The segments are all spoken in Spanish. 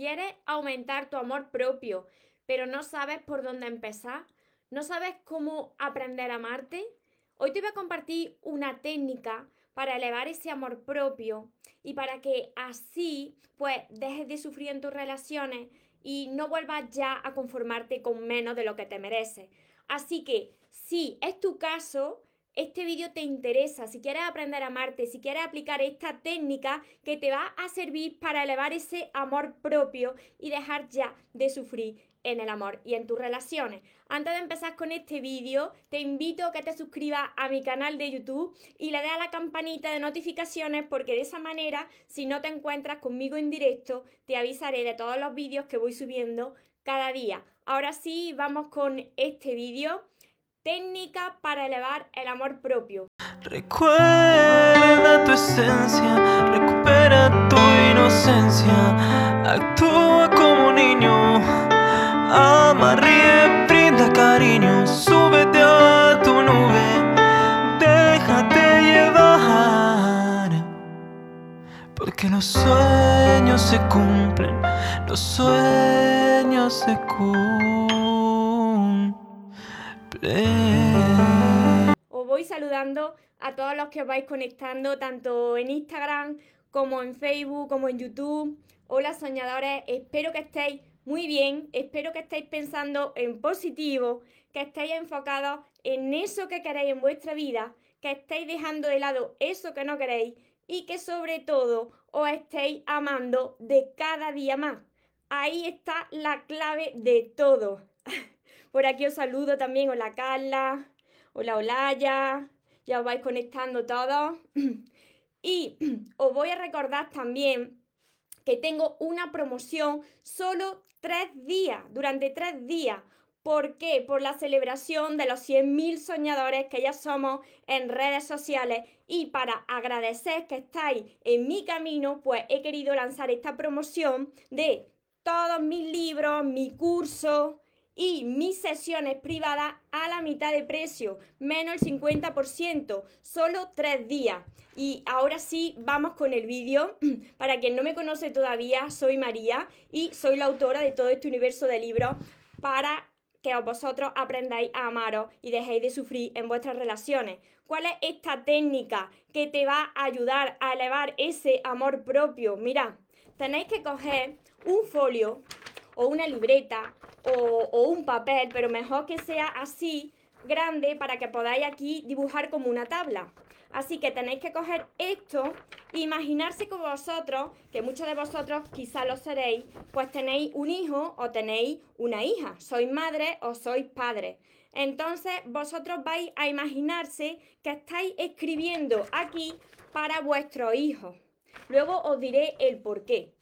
¿Quieres aumentar tu amor propio, pero no sabes por dónde empezar? ¿No sabes cómo aprender a amarte? Hoy te voy a compartir una técnica para elevar ese amor propio y para que así pues dejes de sufrir en tus relaciones y no vuelvas ya a conformarte con menos de lo que te mereces. Así que si es tu caso, este vídeo te interesa, si quieres aprender a amarte, si quieres aplicar esta técnica que te va a servir para elevar ese amor propio y dejar ya de sufrir en el amor y en tus relaciones. Antes de empezar con este vídeo, te invito a que te suscribas a mi canal de YouTube y le des a la campanita de notificaciones porque de esa manera, si no te encuentras conmigo en directo, te avisaré de todos los vídeos que voy subiendo cada día. Ahora sí, vamos con este vídeo Técnica para elevar el amor propio. Recuerda tu esencia, recupera tu inocencia, actúa como niño, ama, ríe, brinda cariño, súbete a tu nube, déjate llevar, porque los sueños se cumplen, los sueños se cumplen. Saludando a todos los que os vais conectando, tanto en Instagram como en Facebook, como en YouTube. Hola soñadores, espero que estéis muy bien, espero que estéis pensando en positivo, que estéis enfocados en eso que queréis en vuestra vida, que estéis dejando de lado eso que no queréis y que sobre todo os estéis amando de cada día más. Ahí está la clave de todo. Por aquí os saludo también. Hola Carla. Hola Olaya. Ya os vais conectando todos. Y os voy a recordar también que tengo una promoción solo tres días, durante tres días. ¿Por qué? Por la celebración de los 100.000 soñadores que ya somos en redes sociales y para agradecer que estáis en mi camino, pues he querido lanzar esta promoción de todos mis libros, mi curso, y mis sesiones privadas a la mitad de precio, menos el 50%, solo tres días. Y ahora sí, vamos con el vídeo. Para quien no me conoce todavía, soy María y soy la autora de todo este universo de libros para que vosotros aprendáis a amaros y dejéis de sufrir en vuestras relaciones. ¿Cuál es esta técnica que te va a ayudar a elevar ese amor propio? Mira, tenéis que coger un folio o una libreta o, un papel, pero mejor que sea así grande para que podáis aquí dibujar como una tabla. Así que tenéis que coger esto e imaginarse con vosotros, que muchos de vosotros quizá lo seréis, pues tenéis un hijo o tenéis una hija, sois madre o sois padre. Entonces vosotros vais a imaginarse que estáis escribiendo aquí para vuestro hijo. Luego os diré el por qué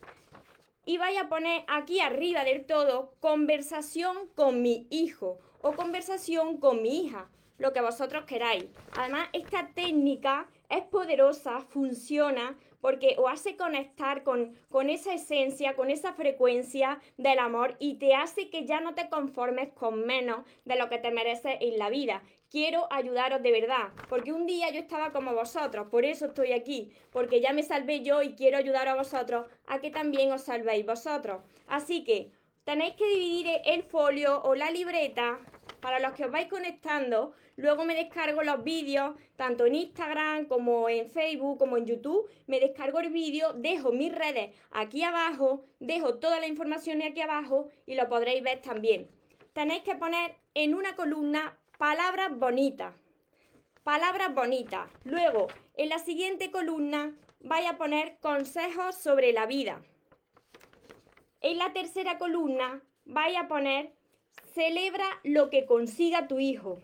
y vaya a poner aquí arriba del todo conversación con mi hijo o conversación con mi hija, lo que vosotros queráis. Además, esta técnica es poderosa, funciona porque os hace conectar con, con esa esencia, con esa frecuencia del amor y te hace que ya no te conformes con menos de lo que te mereces en la vida quiero ayudaros de verdad, porque un día yo estaba como vosotros, por eso estoy aquí, porque ya me salvé yo y quiero ayudar a vosotros a que también os salvéis vosotros. Así que tenéis que dividir el folio o la libreta para los que os vais conectando. Luego me descargo los vídeos, tanto en Instagram como en Facebook, como en YouTube. Me descargo el vídeo, dejo mis redes aquí abajo, dejo toda la información aquí abajo y lo podréis ver también. Tenéis que poner en una columna palabras bonitas. Palabras bonitas. Luego, en la siguiente columna, vaya a poner consejos sobre la vida. En la tercera columna, vaya a poner celebra lo que consiga tu hijo.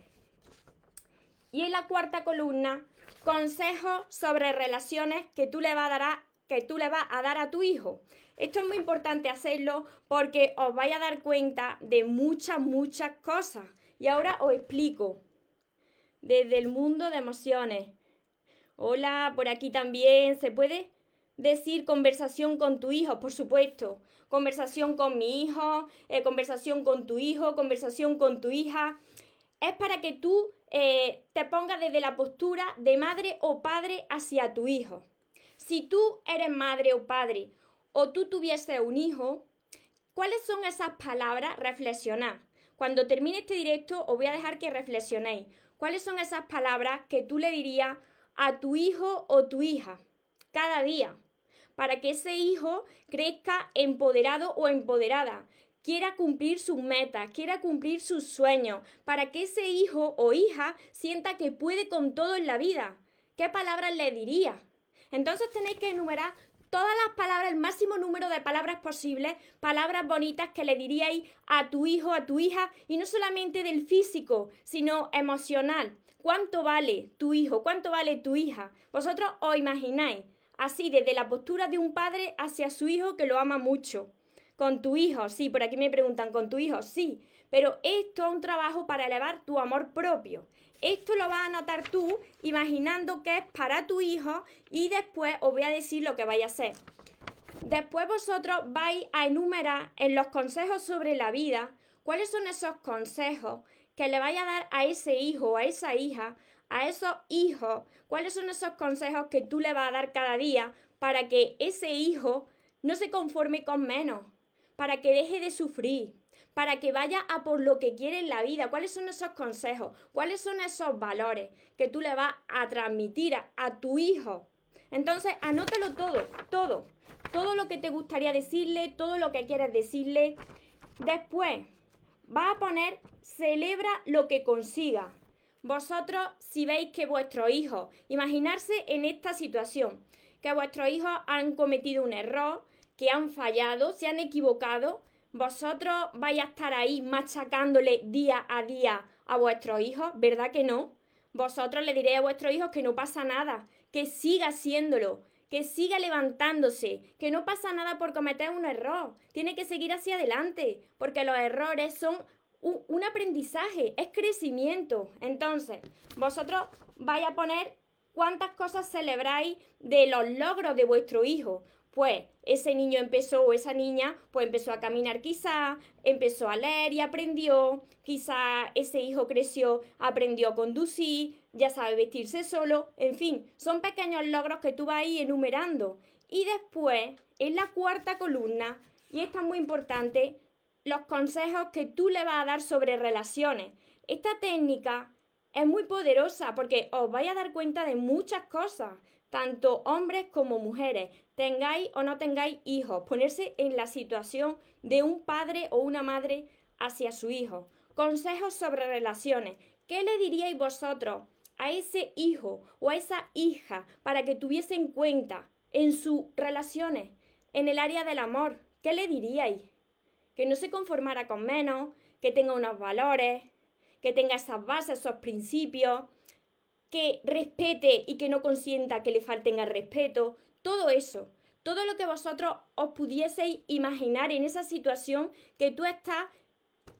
Y en la cuarta columna, consejos sobre relaciones que tú le vas a dar a, que tú le vas a, dar a tu hijo. Esto es muy importante hacerlo porque os vais a dar cuenta de muchas, muchas cosas. Y ahora os explico. Desde el mundo de emociones. Hola, por aquí también. ¿Se puede decir conversación con tu hijo? Por supuesto. Conversación con mi hijo, eh, conversación con tu hijo, conversación con tu hija. Es para que tú eh, te pongas desde la postura de madre o padre hacia tu hijo. Si tú eres madre o padre o tú tuvieses un hijo, ¿Cuáles son esas palabras? Reflexionar. Cuando termine este directo os voy a dejar que reflexionéis. ¿Cuáles son esas palabras que tú le dirías a tu hijo o tu hija cada día? Para que ese hijo crezca empoderado o empoderada, quiera cumplir sus metas, quiera cumplir sus sueños, para que ese hijo o hija sienta que puede con todo en la vida. ¿Qué palabras le diría? Entonces tenéis que enumerar todas las palabras, el máximo número de palabras posibles, palabras bonitas que le diríais a tu hijo, a tu hija, y no solamente del físico, sino emocional. ¿Cuánto vale tu hijo? ¿Cuánto vale tu hija? Vosotros os imagináis, así desde la postura de un padre hacia su hijo que lo ama mucho. Con tu hijo, sí, por aquí me preguntan, ¿con tu hijo? Sí, pero esto es un trabajo para elevar tu amor propio. Esto lo vas a anotar tú imaginando que es para tu hijo y después os voy a decir lo que vais a hacer. Después vosotros vais a enumerar en los consejos sobre la vida cuáles son esos consejos que le vais a dar a ese hijo a esa hija, a esos hijos, cuáles son esos consejos que tú le vas a dar cada día para que ese hijo no se conforme con menos, para que deje de sufrir, para que vaya a por lo que quiere en la vida. ¿Cuáles son esos consejos? ¿Cuáles son esos valores que tú le vas a transmitir a, tu hijo? Entonces, anótalo todo, todo. Todo lo que te gustaría decirle, todo lo que quieres decirle. Después, va a poner, celebra lo que consiga. Vosotros, si veis que vuestro hijo, imaginarse en esta situación, que vuestros hijos han cometido un error, que han fallado, se han equivocado, ¿Vosotros vais a estar ahí machacándole día a día a vuestros hijos? ¿Verdad que no? Vosotros le diréis a vuestros hijos que no pasa nada, que siga haciéndolo, que siga levantándose, que no pasa nada por cometer un error. Tiene que seguir hacia adelante, porque los errores son un, un aprendizaje, es crecimiento. Entonces, vosotros vais a poner cuántas cosas celebráis de los logros de vuestro hijo pues ese niño empezó o esa niña pues empezó a caminar quizá, empezó a leer y aprendió, quizá ese hijo creció, aprendió a conducir, ya sabe vestirse solo, en fin, son pequeños logros que tú vas ahí enumerando. Y después, en la cuarta columna, y esta es muy importante, los consejos que tú le vas a dar sobre relaciones. Esta técnica es muy poderosa porque os vais a dar cuenta de muchas cosas tanto hombres como mujeres, tengáis o no tengáis hijos, ponerse en la situación de un padre o una madre hacia su hijo. Consejos sobre relaciones. ¿Qué le diríais vosotros a ese hijo o a esa hija para que tuviese en cuenta en sus relaciones, en el área del amor? ¿Qué le diríais? Que no se conformara con menos, que tenga unos valores, que tenga esas bases, esos principios, que respete y que no consienta que le falten al respeto, todo eso, todo lo que vosotros os pudieseis imaginar en esa situación que tú estás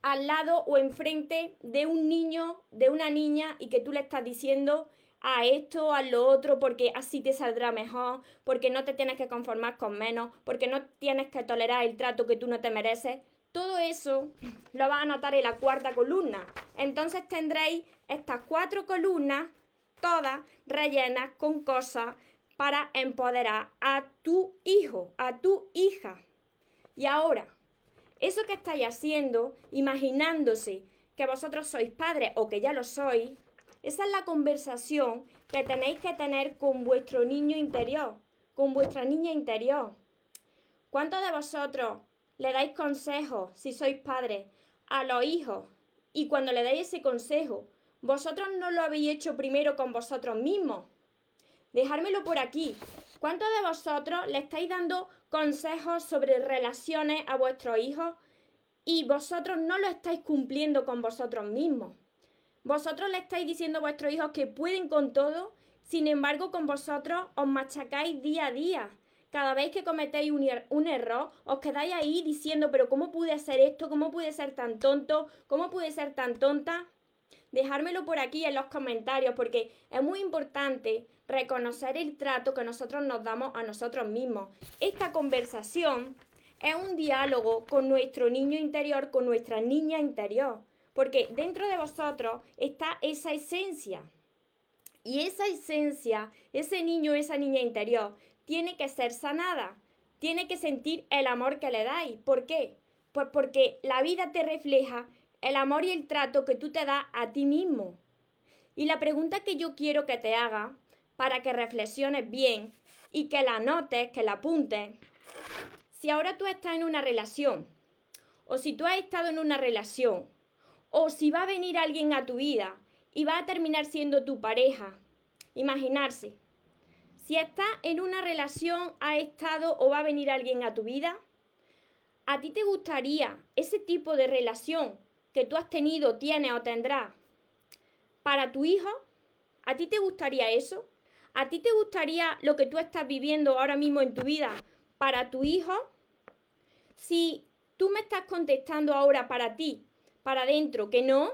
al lado o enfrente de un niño, de una niña y que tú le estás diciendo a esto, a lo otro, porque así te saldrá mejor, porque no te tienes que conformar con menos, porque no tienes que tolerar el trato que tú no te mereces. Todo eso lo vas a notar en la cuarta columna. Entonces tendréis estas cuatro columnas todas rellenas con cosas para empoderar a tu hijo, a tu hija. Y ahora, eso que estáis haciendo, imaginándose que vosotros sois padres o que ya lo sois, esa es la conversación que tenéis que tener con vuestro niño interior, con vuestra niña interior. ¿Cuántos de vosotros le dais consejos, si sois padres, a los hijos? Y cuando le dais ese consejo, ¿Vosotros no lo habéis hecho primero con vosotros mismos? Dejármelo por aquí. ¿Cuántos de vosotros le estáis dando consejos sobre relaciones a vuestros hijos y vosotros no lo estáis cumpliendo con vosotros mismos? Vosotros le estáis diciendo a vuestros hijos que pueden con todo, sin embargo con vosotros os machacáis día a día. Cada vez que cometéis un, er-, un, error, os quedáis ahí diciendo, pero ¿cómo pude hacer esto? ¿Cómo pude ser tan tonto? ¿Cómo pude ser tan tonta? Dejármelo por aquí en los comentarios porque es muy importante reconocer el trato que nosotros nos damos a nosotros mismos. Esta conversación es un diálogo con nuestro niño interior, con nuestra niña interior, porque dentro de vosotros está esa esencia. Y esa esencia, ese niño, esa niña interior, tiene que ser sanada, tiene que sentir el amor que le dais. ¿Por qué? Pues porque la vida te refleja el amor y el trato que tú te das a ti mismo. Y la pregunta que yo quiero que te haga para que reflexiones bien y que la notes, que la apuntes, si ahora tú estás en una relación, o si tú has estado en una relación, o si va a venir alguien a tu vida y va a terminar siendo tu pareja, imaginarse, si estás en una relación, ha estado o va a venir alguien a tu vida, ¿a ti te gustaría ese tipo de relación que tú has tenido, tienes o tendrás para tu hijo? ¿A ti te gustaría eso? ¿A ti te gustaría lo que tú estás viviendo ahora mismo en tu vida para tu hijo? Si tú me estás contestando ahora para ti, para adentro, que no,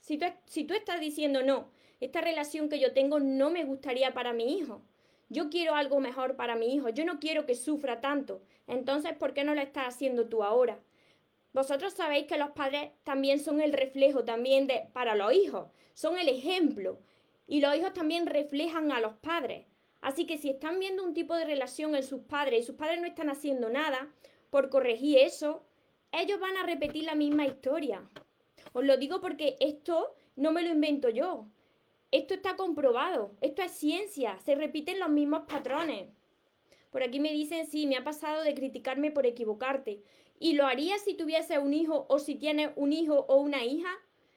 si tú, si tú estás diciendo no, esta relación que yo tengo no me gustaría para mi hijo, yo quiero algo mejor para mi hijo, yo no quiero que sufra tanto. Entonces, ¿por qué no lo estás haciendo tú ahora? Vosotros sabéis que los padres también son el reflejo también de para los hijos, son el ejemplo y los hijos también reflejan a los padres. Así que si están viendo un tipo de relación en sus padres y sus padres no están haciendo nada por corregir eso, ellos van a repetir la misma historia. Os lo digo porque esto no me lo invento yo. Esto está comprobado, esto es ciencia, se repiten los mismos patrones. Por aquí me dicen, sí, me ha pasado de criticarme por equivocarte. ¿Y lo harías si tuviese un hijo o si tienes un hijo o una hija?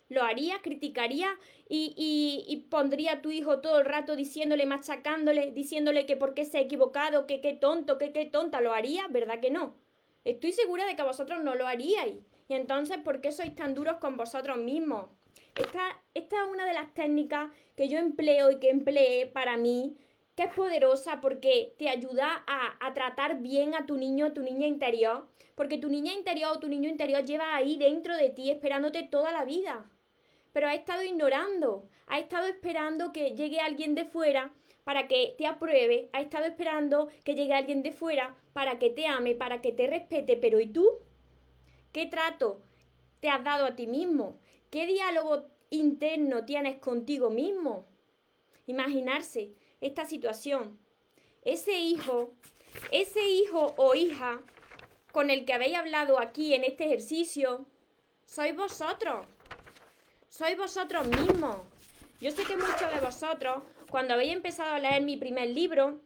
¿Lo haría? ¿Criticaría? Y, y, y, pondría a tu hijo todo el rato diciéndole, machacándole, diciéndole que por qué se ha equivocado, que qué tonto, que qué tonta, ¿lo haría? ¿Verdad que no? Estoy segura de que vosotros no lo haríais. Y entonces, ¿por qué sois tan duros con vosotros mismos? Esta, esta es una de las técnicas que yo empleo y que empleé para mí, que es poderosa porque te ayuda a, a tratar bien a tu niño, a tu niña interior, porque tu niña interior o tu niño interior lleva ahí dentro de ti esperándote toda la vida. Pero ha estado ignorando, ha estado esperando que llegue alguien de fuera para que te apruebe, ha estado esperando que llegue alguien de fuera para que te ame, para que te respete, pero ¿y tú? ¿Qué trato te has dado a ti mismo? ¿Qué diálogo interno tienes contigo mismo? Imaginarse esta situación. Ese hijo, ese hijo o hija con el que habéis hablado aquí en este ejercicio, sois vosotros. Sois vosotros mismos. Yo sé que muchos de vosotros, cuando habéis empezado a leer mi primer libro,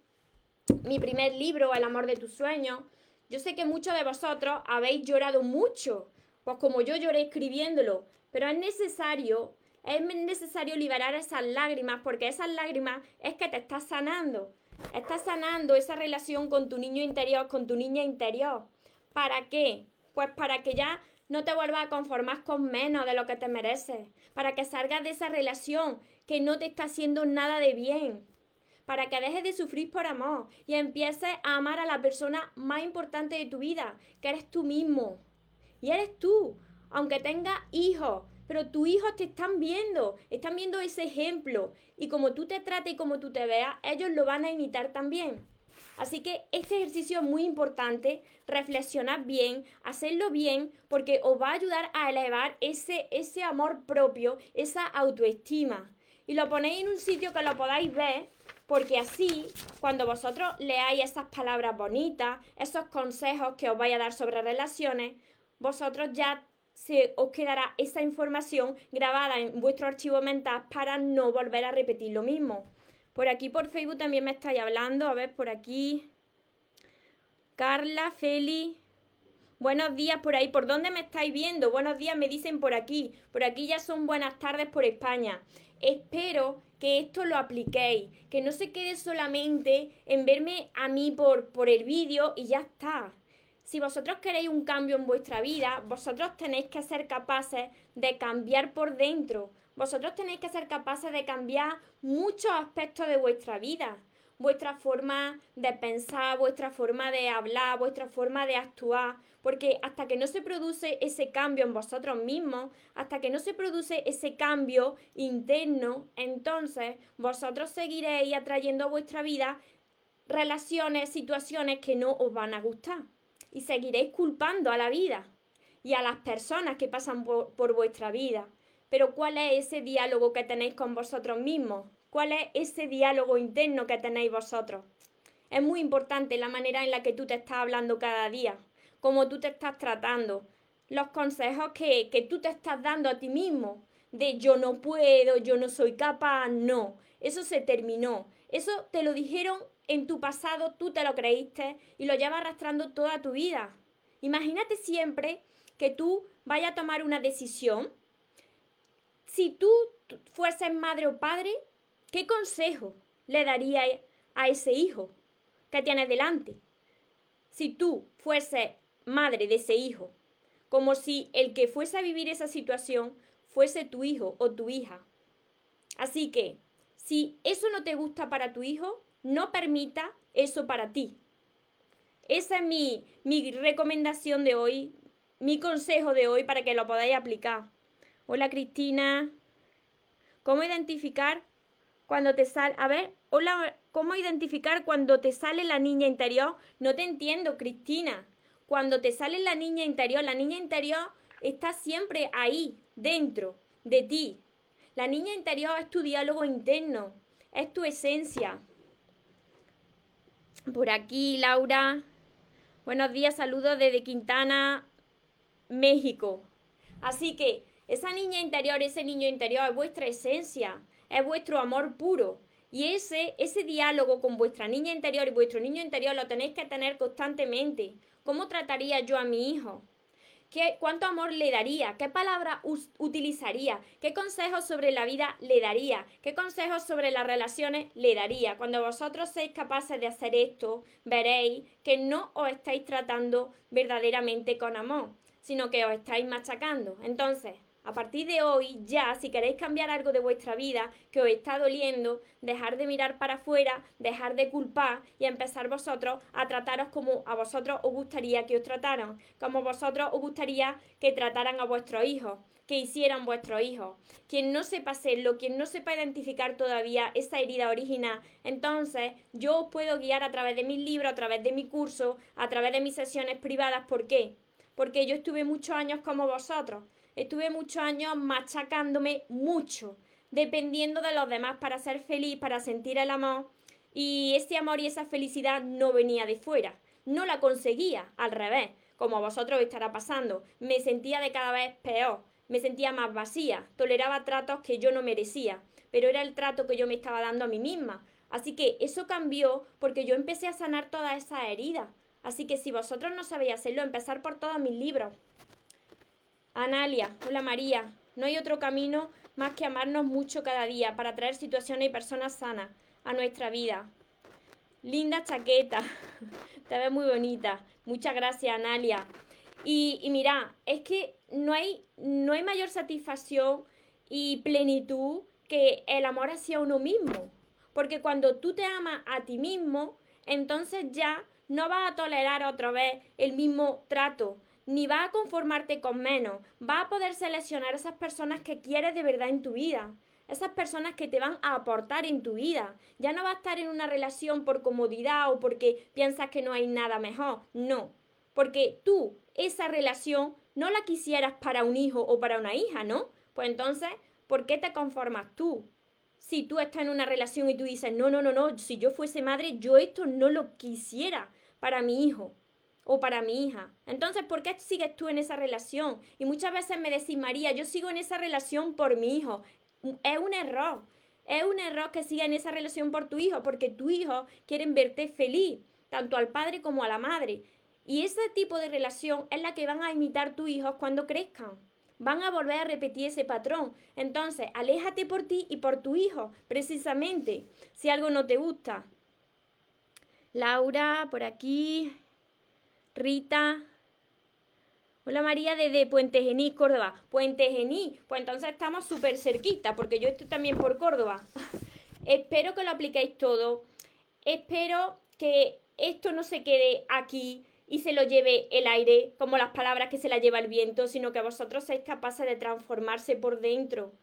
mi primer libro, El amor de tus sueños, yo sé que muchos de vosotros habéis llorado mucho, pues como yo lloré escribiéndolo, pero es necesario, es necesario liberar esas lágrimas porque esas lágrimas es que te estás sanando. Estás sanando esa relación con tu niño interior, con tu niña interior. ¿Para qué? Pues para que ya no te vuelvas a conformar con menos de lo que te mereces. Para que salgas de esa relación que no te está haciendo nada de bien. Para que dejes de sufrir por amor y empieces a amar a la persona más importante de tu vida, que eres tú mismo. Y eres tú aunque tengas hijos, pero tus hijos te están viendo, están viendo ese ejemplo y como tú te trates y como tú te veas, ellos lo van a imitar también. Así que este ejercicio es muy importante, reflexionar bien, hacerlo bien, porque os va a ayudar a elevar ese, ese amor propio, esa autoestima. Y lo ponéis en un sitio que lo podáis ver, porque así, cuando vosotros leáis esas palabras bonitas, esos consejos que os vaya a dar sobre relaciones, vosotros ya se os quedará esa información grabada en vuestro archivo mental para no volver a repetir lo mismo. Por aquí por Facebook también me estáis hablando. A ver, por aquí. Carla, Feli. Buenos días por ahí. ¿Por dónde me estáis viendo? Buenos días, me dicen por aquí. Por aquí ya son buenas tardes por España. Espero que esto lo apliquéis, que no se quede solamente en verme a mí por, por el vídeo y ya está si vosotros queréis un cambio en vuestra vida, vosotros tenéis que ser capaces de cambiar por dentro. Vosotros tenéis que ser capaces de cambiar muchos aspectos de vuestra vida. Vuestra forma de pensar, vuestra forma de hablar, vuestra forma de actuar. Porque hasta que no se produce ese cambio en vosotros mismos, hasta que no se produce ese cambio interno, entonces vosotros seguiréis atrayendo a vuestra vida relaciones, situaciones que no os van a gustar y seguiréis culpando a la vida y a las personas que pasan por, vuestra vida. Pero ¿cuál es ese diálogo que tenéis con vosotros mismos? ¿Cuál es ese diálogo interno que tenéis vosotros? Es muy importante la manera en la que tú te estás hablando cada día, cómo tú te estás tratando. los consejos que, que tú te estás dando a ti mismo, de yo no puedo, yo no soy capaz, no, eso se terminó. Eso te lo dijeron en tu pasado, tú te lo creíste y lo llevas arrastrando toda tu vida. Imagínate siempre que tú vayas a tomar una decisión. Si tú fueses madre o padre, ¿qué consejo le darías a ese hijo que tienes delante? Si tú fueses madre de ese hijo, como si el que fuese a vivir esa situación fuese tu hijo o tu hija. Así que, si eso no te gusta para tu hijo, no permita eso para ti. Esa es mi, mi recomendación de hoy, mi consejo de hoy para que lo podáis aplicar. Hola Cristina. ¿Cómo identificar cuando te sale... A ver, hola, ¿cómo identificar cuando te sale la niña interior? No te entiendo, Cristina. Cuando te sale la niña interior, la niña interior está siempre ahí, dentro de ti. La niña interior es tu diálogo interno, es tu esencia. Por aquí, Laura. Buenos días, saludos desde Quintana, México. Así que esa niña interior, ese niño interior es vuestra esencia, es vuestro amor puro. Y ese, ese diálogo con vuestra niña interior y vuestro niño interior lo tenéis que tener constantemente. ¿Cómo trataría yo a mi hijo? ¿Qué, ¿Cuánto amor le daría? ¿Qué palabra utilizaría? ¿Qué consejos sobre la vida le daría? ¿Qué consejos sobre las relaciones le daría? Cuando vosotros seáis capaces de hacer esto, veréis que no os estáis tratando verdaderamente con amor, sino que os estáis machacando. Entonces, a partir de hoy, ya, si queréis cambiar algo de vuestra vida que os está doliendo, dejar de mirar para afuera, dejar de culpar y empezar vosotros a trataros como a vosotros os gustaría que os trataran, como vosotros os gustaría que trataran a vuestros hijos, que hicieran vuestros hijos. Quien no sepa hacerlo, quien no sepa identificar todavía esa herida original, entonces yo os puedo guiar a través de mis libros, a través de mi curso, a través de mis sesiones privadas. ¿Por qué? Porque yo estuve muchos años como vosotros Estuve muchos años machacándome mucho, dependiendo de los demás para ser feliz, para sentir el amor. Y ese amor y esa felicidad no venía de fuera. No la conseguía, al revés, como a vosotros estará pasando. Me sentía de cada vez peor, me sentía más vacía, toleraba tratos que yo no merecía, pero era el trato que yo me estaba dando a mí misma. Así que eso cambió porque yo empecé a sanar todas esas heridas. Así que si vosotros no sabéis hacerlo, empezar por todos mis libros. Analia, hola María, no hay otro camino más que amarnos mucho cada día para traer situaciones y personas sanas a nuestra vida. Linda chaqueta, te ves muy bonita. Muchas gracias, Analia. Y, y mira, es que no hay, no hay mayor satisfacción y plenitud que el amor hacia uno mismo. Porque cuando tú te amas a ti mismo, entonces ya no vas a tolerar otra vez el mismo trato, ni va a conformarte con menos, va a poder seleccionar esas personas que quieres de verdad en tu vida, esas personas que te van a aportar en tu vida. Ya no va a estar en una relación por comodidad o porque piensas que no hay nada mejor, no, porque tú esa relación no la quisieras para un hijo o para una hija, ¿no? Pues entonces, ¿por qué te conformas tú? Si tú estás en una relación y tú dices, no, no, no, no, si yo fuese madre, yo esto no lo quisiera para mi hijo o para mi hija. Entonces, ¿por qué sigues tú en esa relación? Y muchas veces me decís, María, yo sigo en esa relación por mi hijo. Es un error. Es un error que siga en esa relación por tu hijo, porque tu hijo quiere verte feliz, tanto al padre como a la madre. Y ese tipo de relación es la que van a imitar tus hijos cuando crezcan. Van a volver a repetir ese patrón. Entonces, aléjate por ti y por tu hijo, precisamente, si algo no te gusta. Laura, por aquí. Rita. Hola María desde Puente Gení, Córdoba. Puente Gení, pues entonces estamos súper cerquita, porque yo estoy también por Córdoba. Espero que lo apliquéis todo. Espero que esto no se quede aquí y se lo lleve el aire, como las palabras que se la lleva el viento, sino que vosotros seáis capaces de transformarse por dentro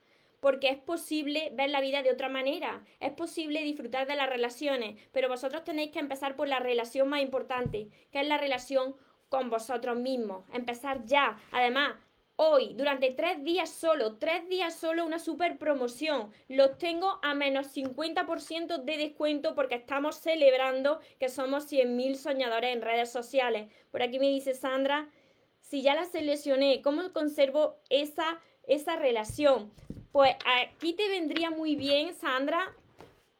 porque es posible ver la vida de otra manera, es posible disfrutar de las relaciones, pero vosotros tenéis que empezar por la relación más importante, que es la relación con vosotros mismos. Empezar ya. Además, hoy, durante tres días solo, tres días solo, una super promoción. Los tengo a menos 50% de descuento porque estamos celebrando que somos 100.000 soñadores en redes sociales. Por aquí me dice Sandra, si ya la seleccioné, ¿cómo conservo esa, esa relación? Pues aquí te vendría muy bien, Sandra,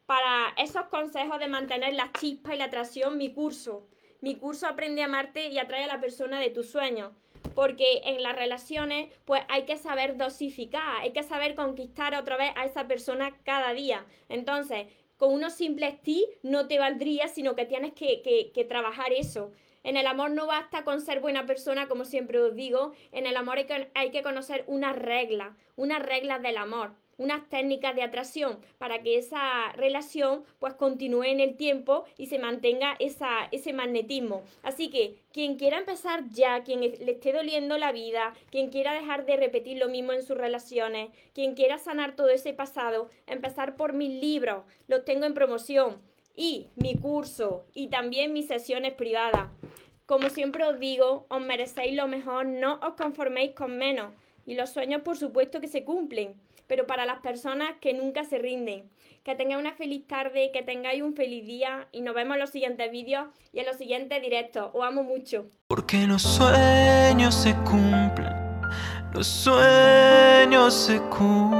para esos consejos de mantener la chispa y la atracción, mi curso. Mi curso Aprende a amarte y atrae a la persona de tus sueños. Porque en las relaciones, pues hay que saber dosificar, hay que saber conquistar otra vez a esa persona cada día. Entonces, con unos simples ti no te valdría, sino que tienes que, que trabajar eso. En el amor no basta con ser buena persona, como siempre os digo. En el amor hay que, conocer unas reglas, unas reglas del amor unas técnicas de atracción para que esa relación pues continúe en el tiempo y se mantenga esa, ese magnetismo. Así que quien quiera empezar ya, quien le esté doliendo la vida, quien quiera dejar de repetir lo mismo en sus relaciones, quien quiera sanar todo ese pasado, empezar por mis libros, los tengo en promoción y mi curso y también mis sesiones privadas. Como siempre os digo, os merecéis lo mejor, no os conforméis con menos. Y los sueños, por supuesto, que se cumplen pero para las personas que nunca se rinden. Que tengáis una feliz tarde, que tengáis un feliz día y nos vemos en los siguientes vídeos y en los siguientes directos. Os amo mucho. Porque los sueños se cumplen, los sueños se cumplen.